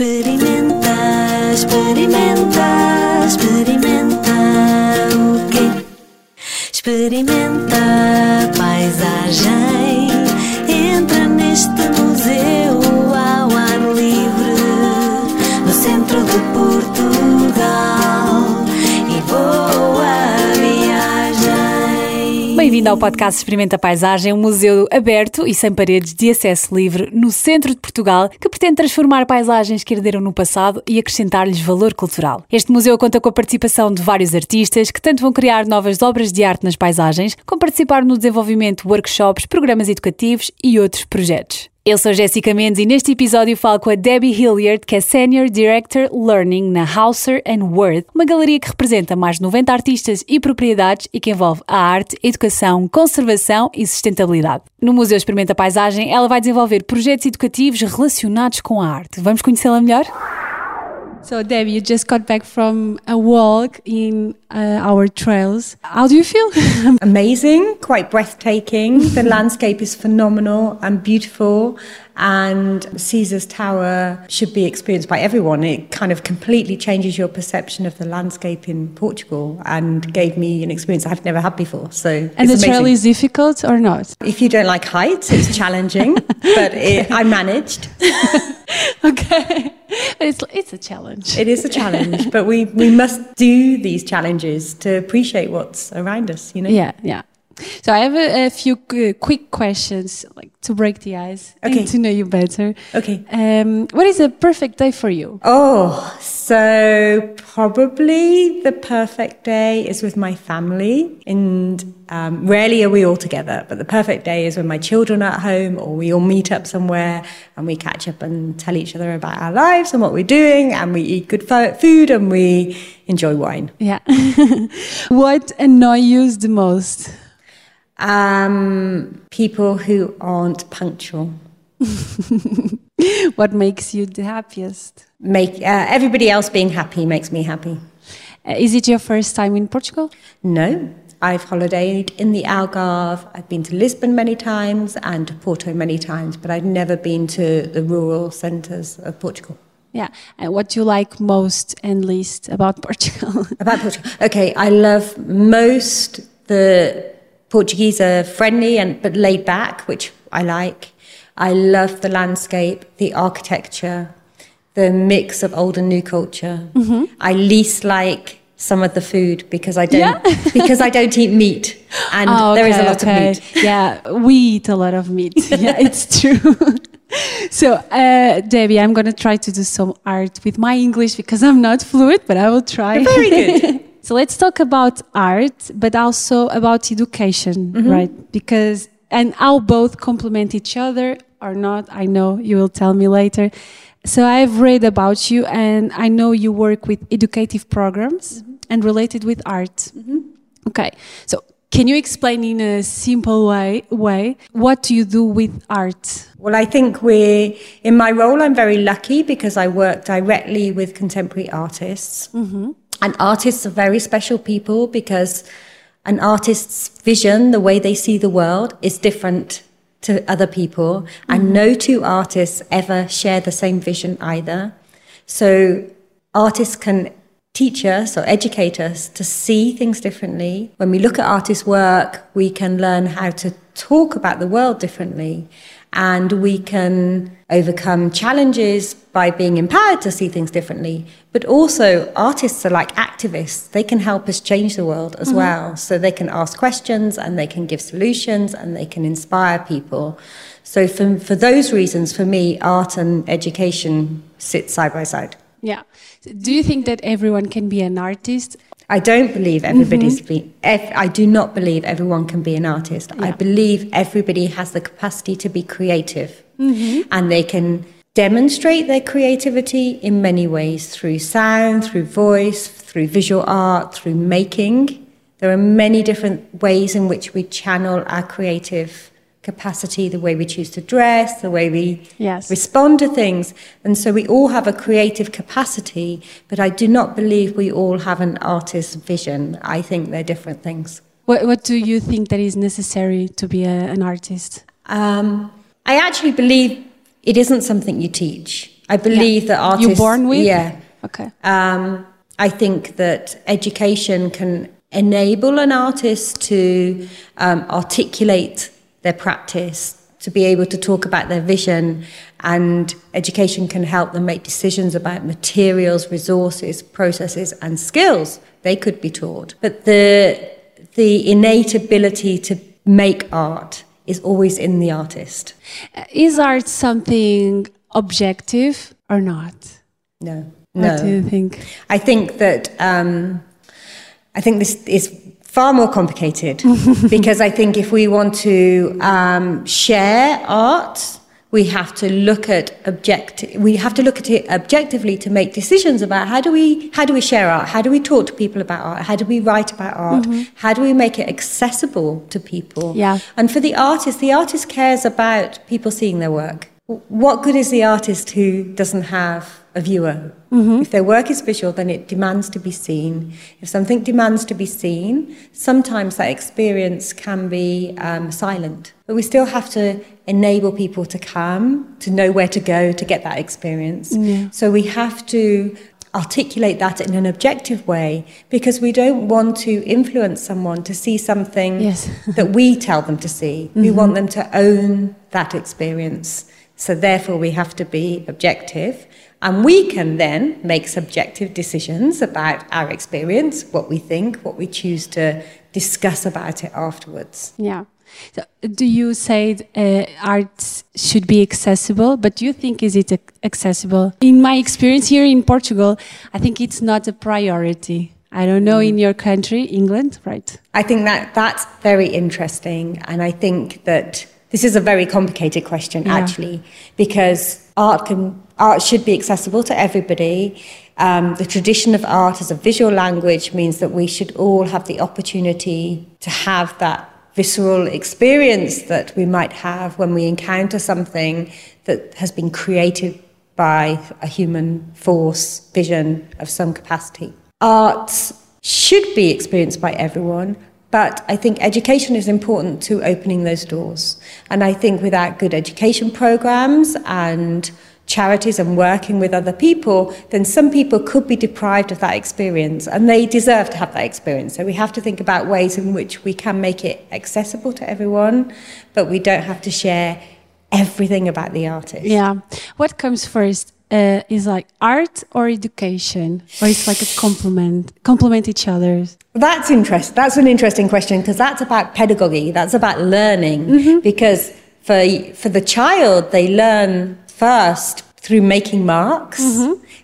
Experimenta, experimenta, experimenta o quê? Experimenta paisagem. Entra neste museu Bem-vindo ao podcast Experimenta Paisagem, um museu aberto e sem paredes de acesso livre no centro de Portugal que pretende transformar paisagens que herderam no passado e acrescentar-lhes valor cultural. Este museu conta com a participação de vários artistas que tanto vão criar novas obras de arte nas paisagens, como participar no desenvolvimento de workshops, programas educativos e outros projetos. Eu sou Jéssica Mendes e neste episódio falo com a Debbie Hilliard, que é Senior Director Learning na Hauser Word, uma galeria que representa mais de 90 artistas e propriedades e que envolve a arte, educação, conservação e sustentabilidade. No Museu Experimenta Paisagem, ela vai desenvolver projetos educativos relacionados com a arte. Vamos conhecê-la melhor? So, Debbie, you just got back from a walk in uh, our trails. How do you feel? amazing, quite breathtaking. The landscape is phenomenal and beautiful, and Caesar's Tower should be experienced by everyone. It kind of completely changes your perception of the landscape in Portugal and gave me an experience I've never had before. So, and it's the trail is difficult or not? If you don't like heights, it's challenging, but it, I managed. okay, but it's it's a challenge. It is a challenge, but we, we must do these challenges to appreciate what's around us, you know? Yeah, yeah. So I have a, a few quick questions, like to break the ice Okay. and to know you better. Okay. Um, what is a perfect day for you? Oh, so probably the perfect day is with my family, and um, rarely are we all together. But the perfect day is when my children are at home, or we all meet up somewhere and we catch up and tell each other about our lives and what we're doing, and we eat good food and we enjoy wine. Yeah. what annoys you the most? Um, people who aren't punctual What makes you the happiest? make uh, everybody else being happy makes me happy. Uh, is it your first time in Portugal? No, I've holidayed in the Algarve. I've been to Lisbon many times and to Porto many times, but I've never been to the rural centres of Portugal. Yeah. And what do you like most and least about Portugal? About Portugal, okay, I love most the Portuguese are friendly and but laid back, which I like. I love the landscape, the architecture, the mix of old and new culture. I least like some of the food because I don't because I don't eat meat, and Oh, there is a lot okay. of meat. Yeah, we eat a lot of meat. yeah, it's true. so, uh, Debbie, I'm going to try to do some art with my English because I'm not fluent, but I will try. Very good. So, let's talk about art, but also about education, Mm-hmm. right? Because, and how both complement each other or not, I know you will tell me later. So, I've read about you and I know you work with educative programs Mm-hmm. and related with art. Okay, so can you explain in a simple way, way what do you do with art? Well, I think we're, in my role, I'm very lucky because I work directly with contemporary artists. And artists are very special people because an artist's vision, the way they see the world, is different to other people. And mm-hmm. no two artists ever share the same vision either. So artists can teach us or educate us to see things differently. When we look at artists' work, we can learn how to talk about the world differently. And we can overcome challenges by being empowered to see things differently. But also, artists are like activists. They can help us change the world as mm-hmm. well. So they can ask questions and they can give solutions and they can inspire people. So, for, for those reasons, for me, art and education sit side by side. Yeah. Do you think that everyone can be an artist? I don't believe everybody's mm-hmm. be. Ev- I do not believe everyone can be an artist. I believe everybody has the capacity to be creative, mm-hmm. and they can demonstrate their creativity in many ways through sound, through voice, through visual art, through making. There are many different ways in which we channel our creative capacity, the way we choose to dress, the way we Yes. respond to things. And so we all have a creative capacity, but I do not believe we all have an artist's vision. I think they're different things. What, what do you think that is necessary to be a, an artist? Um, I actually believe it isn't something you teach. I believe that artists. You're born with? Yeah. Okay. Um, I think that education can enable an artist to um, articulate their practice, to be able to talk about their vision, and education can help them make decisions about materials, resources, processes, and skills they could be taught. But the the innate ability to make art is always in the artist. Is art something objective or not? No. No. What do you think? I think that um, I think this is far more complicated because I think if we want to um, share art, we have to look at object. We have to look at it objectively to make decisions about how do we how do we share art? How do we talk to people about art? How do we write about art? How do we make it accessible to people? Yeah. And for the artist, the artist cares about people seeing their work. What good is the artist who doesn't have a viewer? If their work is visual, then it demands to be seen. If something demands to be seen, sometimes that experience can be um, silent. But we still have to enable people to come, to know where to go to get that experience. So we have to articulate that in an objective way because we don't want to influence someone to see something Yes. that we tell them to see. We want them to own that experience. So therefore, we have to be objective. And we can then make subjective decisions about our experience, what we think, what we choose to discuss about it afterwards. Yeah. So, do you say uh, art should be accessible? But do you think is it accessible? In my experience here in Portugal, I think it's not a priority. I don't know in your country, England, right? I think that that's very interesting. And I think that this is a very complicated question, Yeah. actually, because art can art should be accessible to everybody. Um, the tradition of art as a visual language means that we should all have the opportunity to have that visceral experience that we might have when we encounter something that has been created by a human force, vision of some capacity. Art should be experienced by everyone, but I think education is important to opening those doors. And I think without good education programs and charities and working with other people, then some people could be deprived of that experience and they deserve to have that experience. So we have to think about ways in which we can make it accessible to everyone, but we don't have to share everything about the artist. Yeah. What comes first? Uh, is like art or education, or it's like a complement, complement each other. That's interest. That's an interesting question because that's about pedagogy. That's about learning. Because for for the child, they learn first through making marks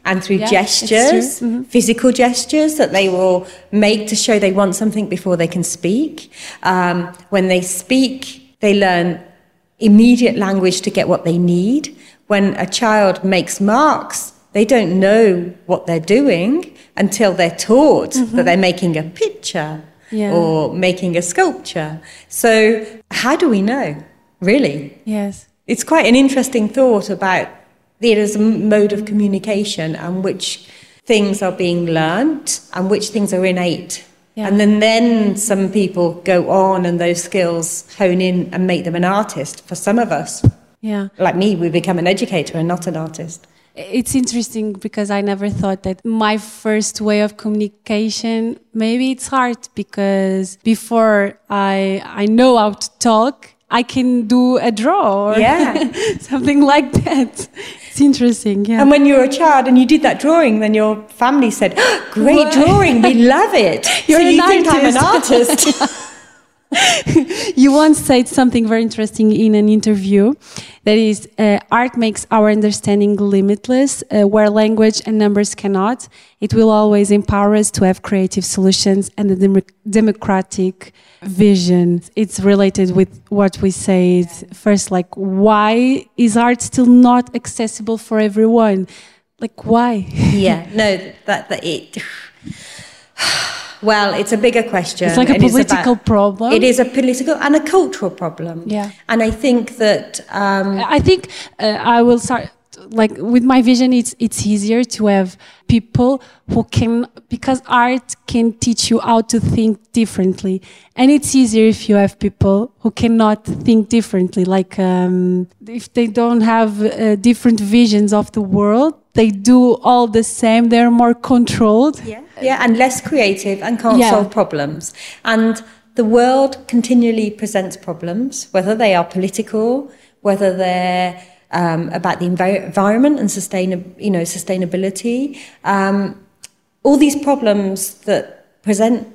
and through Yeah, gestures, true. physical gestures that they will make to show they want something before they can speak. Um, when they speak, they learn immediate language to get what they need. When a child makes marks, they don't know what they're doing until they're taught that mm-hmm. they're making a picture Yeah. or making a sculpture. So, how do we know, really? Yes. It's quite an interesting thought about it as a mode of communication and which things are being learnt and which things are innate. Yeah. And then, then some people go on and those skills hone in and make them an artist. For some of us, Yeah. like me, we become an educator and not an artist. It's interesting because I never thought that my first way of communication maybe it's art because before I I know how to talk I can do a draw or Yeah. something like that. It's interesting, yeah. And when you were a child and you did that drawing, then your family said, "Oh, "Great What? drawing, we love it." You're so you think I'm an artist. you once said something very interesting in an interview that is uh, art makes our understanding limitless uh, where language and numbers cannot. It will always empower us to have creative solutions and a dem- democratic vision. It's related with what we said first like why is art still not accessible for everyone? Like why? Yeah, no, that that it. Well, it's a bigger question. It's like a political about- problem. It is a political and a cultural problem. Yeah. And I think that um, I think uh, I will start like with my vision, it's it's easier to have people who can because art can teach you how to think differently, and it's easier if you have people who cannot think differently. Like um, if they don't have uh, different visions of the world, they do all the same. They're more controlled. Yeah, yeah, and less creative and can't Yeah. solve problems. And the world continually presents problems, whether they are political, whether they're um, about the envi- environment and sustain, you know, sustainability. Um, all these problems that present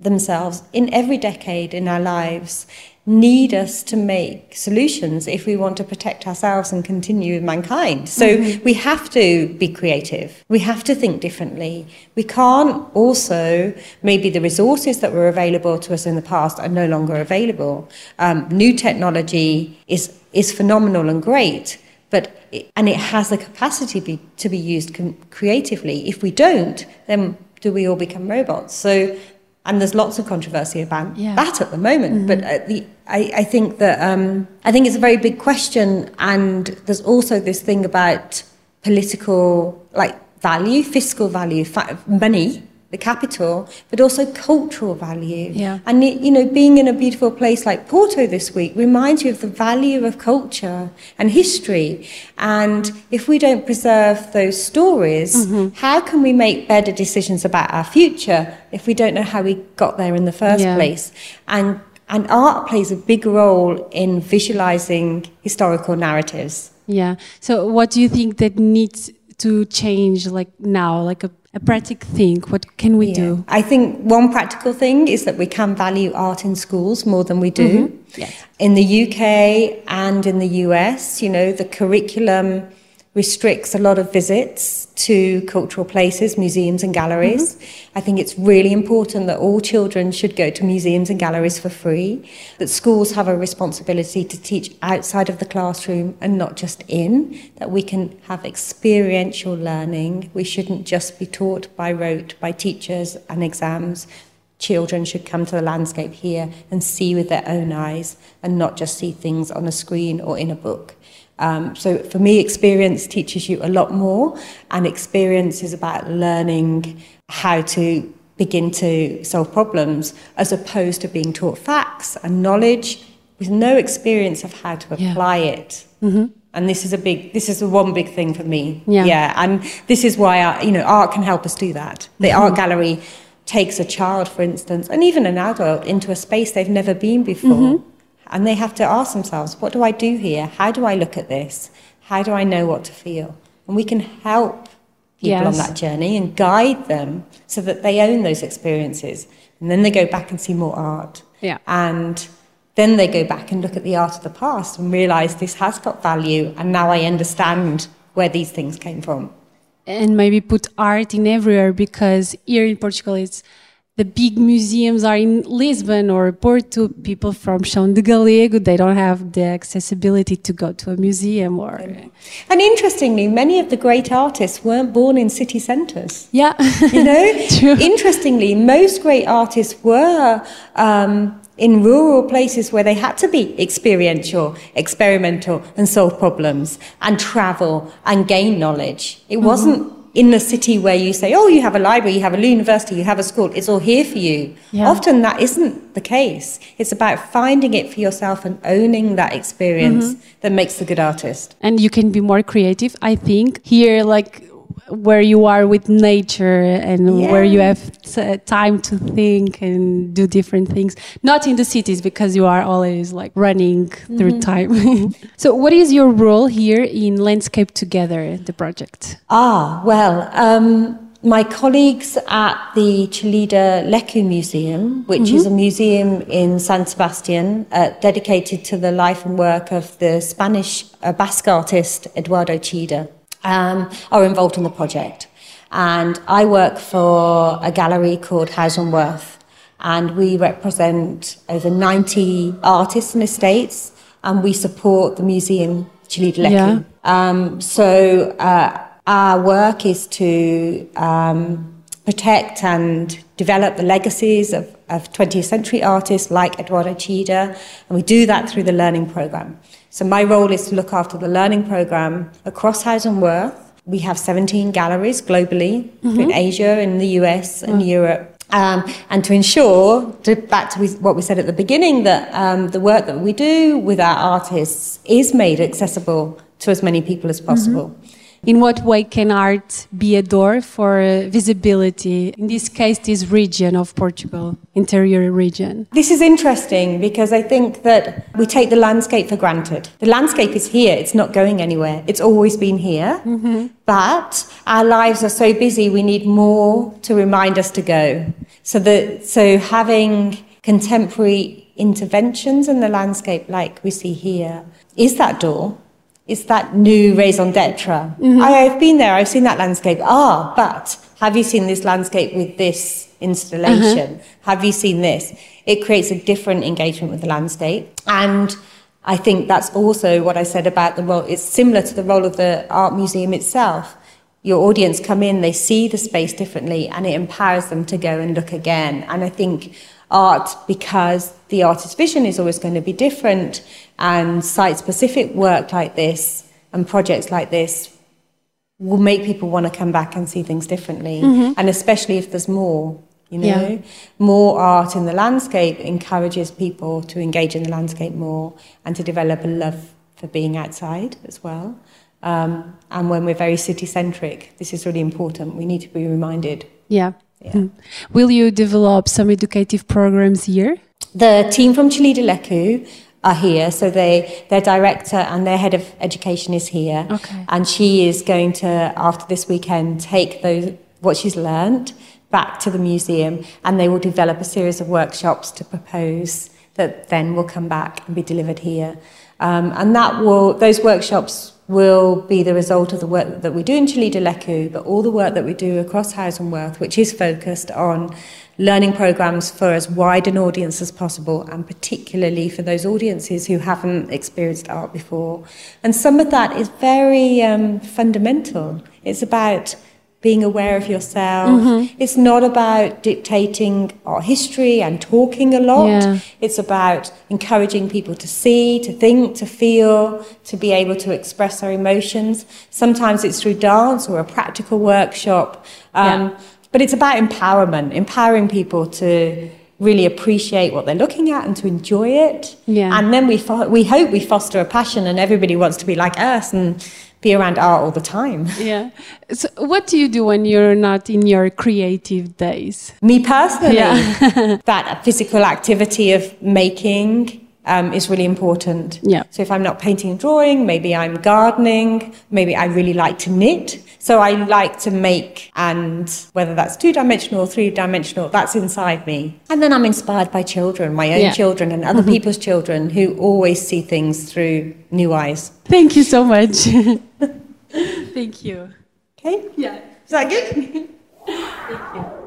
themselves in every decade in our lives need us to make solutions if we want to protect ourselves and continue with mankind. So we have to be creative. We have to think differently. We can't also, maybe the resources that were available to us in the past are no longer available. Um, new technology is, is phenomenal and great. But and it has the capacity be, to be used com- creatively. If we don't, then do we all become robots? So and there's lots of controversy about Yeah. that at the moment. But uh, the, I, I think that um, I think it's a very big question, and there's also this thing about political, like value, fiscal value, fa- money, the capital, but also cultural value. Yeah. And you know, being in a beautiful place like Porto this week reminds you of the value of culture and history. And if we don't preserve those stories, Mm-hmm. how can we make better decisions about our future if we don't know how we got there in the first Yeah. place? And and art plays a big role in visualizing historical narratives. Yeah. So, what do you think that needs to change, like now, like a, a practical thing? What can we do? I think one practical thing is that we can value art in schools more than we do. Mm-hmm. Yes. In the UK and in the US, you know, the curriculum restricts a lot of visits to cultural places, museums and galleries. Mm-hmm. I think it's really important that all children should go to museums and galleries for free, that schools have a responsibility to teach outside of the classroom and not just in, that we can have experiential learning. We shouldn't just be taught by rote by teachers and exams. Children should come to the landscape here and see with their own eyes and not just see things on a screen or in a book. Um, so for me, experience teaches you a lot more, and experience is about learning how to begin to solve problems as opposed to being taught facts and knowledge with no experience of how to Yeah. apply it. Mm-hmm. And this is a big, this is the one big thing for me. Yeah. yeah, and this is why I, you know art can help us do that. The art mm-hmm. gallery takes a child, for instance, and even an adult into a space they've never been before, mm-hmm. And they have to ask themselves, "What do I do here? How do I look at this? How do I know what to feel?" And we can help people on that journey and guide them so that they own those experiences, and then they go back and see more art. Yeah. And then they go back and look at the art of the past and realize this has got value, and now I understand where these things came from. and maybe put art in everywhere because here in Portugal it's the big museums are in Lisbon or Porto. People from Chão de Galego they don't have the accessibility to go to a museum or And interestingly, many of the great artists weren't born in city centres. yeah, You know, True. interestingly, most great artists were um, in rural places where they had to be experiential, experimental, and solve problems, and travel and gain knowledge. It wasn't in the city where you say, "Oh, you have a library, you have a university, you have a school. It's all here for you." Yeah. Often that isn't the case. It's about finding it for yourself and owning that experience mm-hmm. that makes the good artist. and you can be more creative. I think here like where you are with nature and where you have t- time to think and do different things. Not in the cities because you are always like running through time. So what is your role here in landscape together the project? Ah, well, um, my colleagues at the Chillida Leku Museum, which is a museum in San Sebastian uh, dedicated to the life and work of the Spanish uh, Basque artist Eduardo Chillida, um, are involved in the project. And I work for a gallery called Hauser & Wirth, and we represent over 90 artists and estates, and we support the museum Leku. Yeah. Um, so uh, our work is to um, protect and develop the legacies of, of 20th century artists like Eduardo Chillida, and we do that through the learning program. So my role is to look after the learning program across Hauser & Wirth. We have 17 galleries globally in Asia, in the US, and Europe. Um, and to ensure, to, back to what we said at the beginning, that um, the work that we do with our artists is made accessible to as many people as possible. In what way can art be a door for uh, visibility? In this case, this region of Portugal, interior region. This is interesting because I think that we take the landscape for granted. The landscape is here, it's not going anywhere. It's always been here. But our lives are so busy, we need more to remind us to go. So, that, so having contemporary interventions in the landscape, like we see here, is that door. It's that new raison d'etre. I have been there, I've seen that landscape. Ah, but have you seen this landscape with this installation? Have you seen this? It creates a different engagement with the landscape. And I think that's also what I said about the role. It's similar to the role of the art museum itself. Your audience come in, they see the space differently, and it empowers them to go and look again. And I think art, because the artist's vision is always going to be different, and site specific work like this and projects like this will make people want to come back and see things differently. And especially if there's more, you know, Yeah. more art in the landscape encourages people to engage in the landscape more and to develop a love for being outside as well. Um, and when we're very city centric, this is really important. We need to be reminded. Yeah. Yeah. Mm. Will you develop some educative programs here? The team from Chillida Leku are here, so they their director and their head of education is here, Okay. and she is going to after this weekend take those what she's learned back to the museum, and they will develop a series of workshops to propose that then will come back and be delivered here, um, and that will those workshops will be the result of the work that we do in Chillida Leku, but all the work that we do across Hauser & Wirth, which is focused on learning programs for as wide an audience as possible, and particularly for those audiences who haven't experienced art before. And some of that is very um, fundamental. It's about being aware of yourself. It's not about dictating art history and talking a lot. Yeah. It's about encouraging people to see, to think, to feel, to be able to express their emotions. Sometimes it's through dance or a practical workshop. Um, Yeah. But it's about empowerment, empowering people to really appreciate what they're looking at and to enjoy it. Yeah. And then we, fo- we hope we foster a passion and everybody wants to be like us and be around art all the time. Yeah. So, what do you do when you're not in your creative days? Me personally, Yeah. that physical activity of making um, is really important. Yeah. So if I'm not painting and drawing, maybe I'm gardening, maybe I really like to knit. So I like to make, and whether that's two dimensional or three dimensional, that's inside me. And then I'm inspired by children, my own Yeah. Mm-hmm. children and other people's children who always see things through new eyes. Thank you so much. Thank you. Okay? Yeah. Is that good?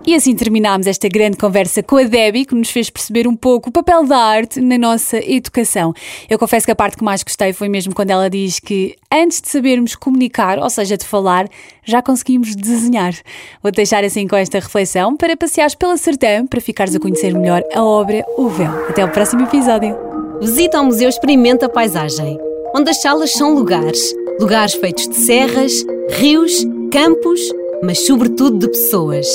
E assim terminámos esta grande conversa com a Debbie, que nos fez perceber um pouco o papel da arte na nossa educação. Eu confesso que a parte que mais gostei foi mesmo quando ela diz que antes de sabermos comunicar, ou seja, de falar, já conseguimos desenhar. Vou deixar assim com esta reflexão para passeares pela Sertã, para ficares a conhecer melhor a obra O Véu. Até ao próximo episódio. Visita ao Museu Experimenta a Paisagem, onde as salas são lugares. Lugares feitos de serras, rios, campos, mas sobretudo de pessoas.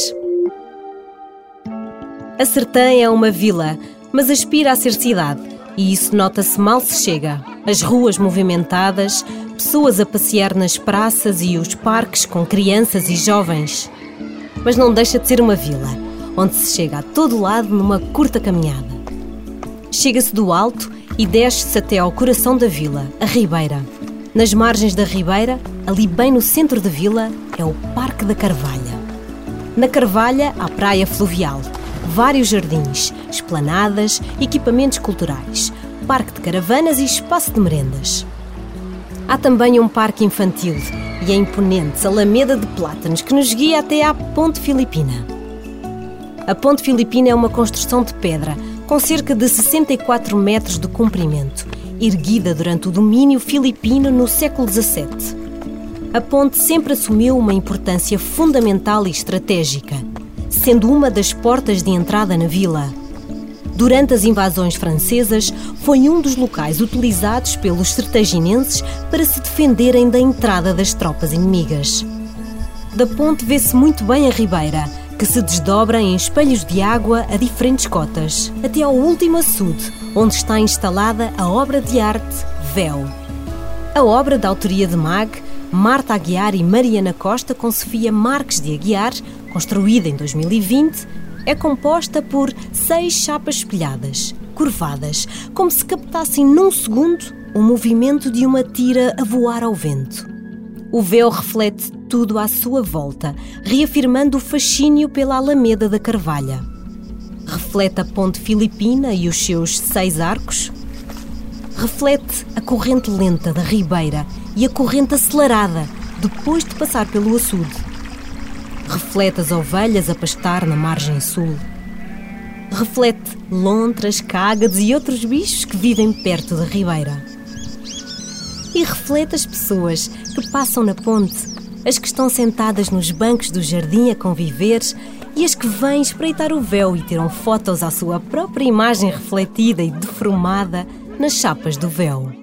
A Sertã é uma vila, mas aspira a ser cidade, e isso nota-se mal se chega. As ruas movimentadas, pessoas a passear nas praças e os parques com crianças e jovens. Mas não deixa de ser uma vila, onde se chega a todo lado numa curta caminhada. Chega-se do alto e desce-se até ao coração da vila, a Ribeira. Nas margens da Ribeira, ali bem no centro da vila, é o Parque da Carvalha. Na Carvalha há praia fluvial, vários jardins, esplanadas, equipamentos culturais, parque de caravanas e espaço de merendas. Há também um parque infantil e a imponente Alameda de Plátanos que nos guia até à Ponte Filipina. A Ponte Filipina é uma construção de pedra com cerca de 64 metros de comprimento, erguida durante o domínio filipino no século XVII. A ponte sempre assumiu uma importância fundamental e estratégica, sendo uma das portas de entrada na vila. Durante as invasões francesas, foi um dos locais utilizados pelos sertaginenses para se defenderem da entrada das tropas inimigas. Da ponte vê-se muito bem a ribeira, que se desdobra em espelhos de água a diferentes cotas, até ao último açude, onde está instalada a obra de arte Véu. A obra da autoria de Mag, Marta Aguiar e Mariana Costa com Sofia Marques de Aguiar, construída em 2020, é composta por seis chapas espelhadas, curvadas, como se captassem num segundo o movimento de uma tira a voar ao vento. O véu reflete tudo à sua volta, reafirmando o fascínio pela Alameda da Carvalha. Reflete a ponte filipina e os seus seis arcos. Reflete a corrente lenta da ribeira e a corrente acelerada depois de passar pelo açude. Reflete as ovelhas a pastar na margem sul. Reflete lontras, cágades e outros bichos que vivem perto da ribeira. E reflete as pessoas que passam na ponte, as que estão sentadas nos bancos do jardim a conviver e as que vêm espreitar o véu e tiram fotos à sua própria imagem refletida e deformada nas chapas do véu.